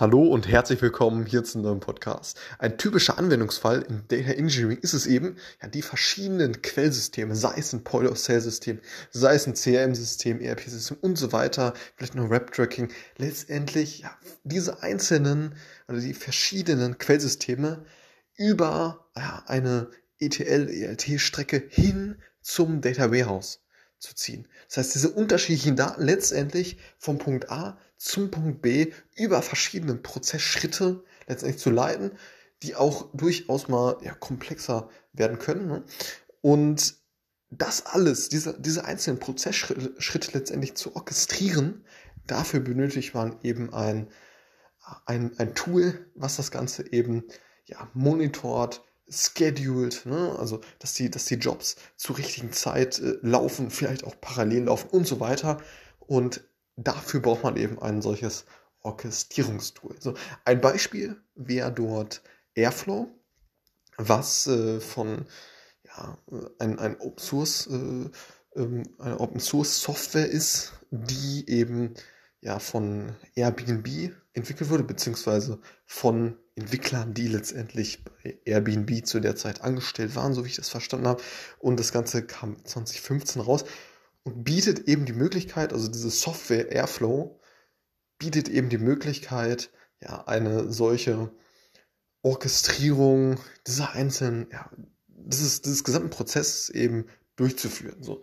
Hallo und herzlich willkommen hier zu einem neuen Podcast. Ein typischer Anwendungsfall in Data Engineering ist es eben, ja, die verschiedenen Quellsysteme, sei es ein Point-of-Sale-System, sei es ein CRM-System, ERP-System und so weiter, vielleicht noch Web-Tracking, letztendlich ja, diese einzelnen oder die verschiedenen Quellsysteme über ja, eine ETL-ELT-Strecke hin zum Data Warehouse zu ziehen. Das heißt, diese unterschiedlichen Daten letztendlich vom Punkt A zum Punkt B über verschiedene Prozessschritte letztendlich zu leiten, die auch durchaus mal ja, komplexer werden können. Ne? Und das alles, diese, diese einzelnen Prozessschritte letztendlich zu orchestrieren, dafür benötigt man eben ein, ein, ein Tool, was das Ganze eben ja, monitort, scheduled, ne? also dass die, dass die Jobs zur richtigen Zeit äh, laufen, vielleicht auch parallel laufen und so weiter. Und dafür braucht man eben ein solches Orchestrierungstool. So, ein Beispiel wäre dort Airflow, was äh, von ja, ein, ein Open Source, äh, ähm, eine Open Source Software ist, die eben ja von Airbnb entwickelt wurde, beziehungsweise von Entwicklern, die letztendlich bei Airbnb zu der Zeit angestellt waren, so wie ich das verstanden habe. Und das Ganze kam 2015 raus und bietet eben die Möglichkeit, also diese Software Airflow bietet eben die Möglichkeit, ja, eine solche Orchestrierung dieser einzelnen, ja, dieses, dieses gesamten Prozesses eben durchzuführen. So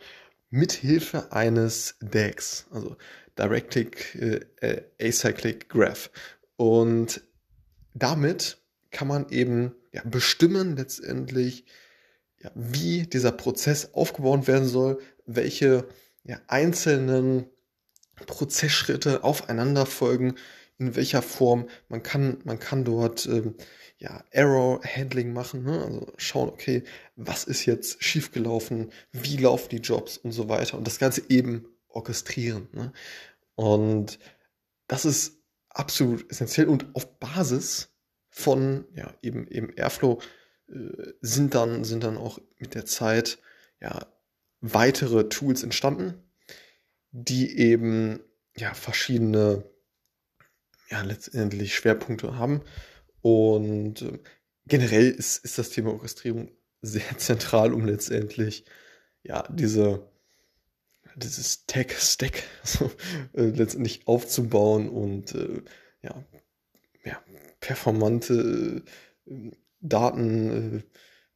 mithilfe eines DAGs, also Directic äh, äh, Acyclic Graph. Und damit kann man eben ja, bestimmen letztendlich, ja, wie dieser Prozess aufgebaut werden soll, welche ja, einzelnen Prozessschritte aufeinander folgen, in welcher Form. Man kann, man kann dort ähm, ja, Error Handling machen, ne? also schauen, okay, was ist jetzt schiefgelaufen, wie laufen die Jobs und so weiter und das Ganze eben orchestrieren. Ne? Und das ist absolut essentiell und auf Basis von ja, eben, eben Airflow äh, sind, dann, sind dann auch mit der Zeit ja, weitere Tools entstanden, die eben ja, verschiedene ja, letztendlich Schwerpunkte haben. Und äh, generell ist, ist das Thema Orchestrierung sehr zentral, um letztendlich ja, diese, dieses Tech-Stack so, äh, letztendlich aufzubauen und äh, ja, ja, performante äh, Daten,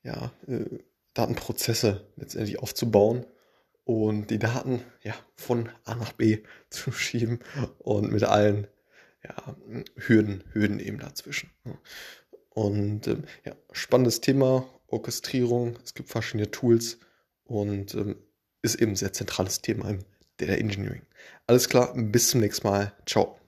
äh, ja, äh, Datenprozesse letztendlich aufzubauen und die Daten ja, von A nach B zu schieben und mit allen ja, Hürden, Hürden eben dazwischen. Und ähm, ja, spannendes Thema, Orchestrierung, es gibt verschiedene Tools und ähm, ist eben ein sehr zentrales Thema im Data Engineering. Alles klar, bis zum nächsten Mal. Ciao.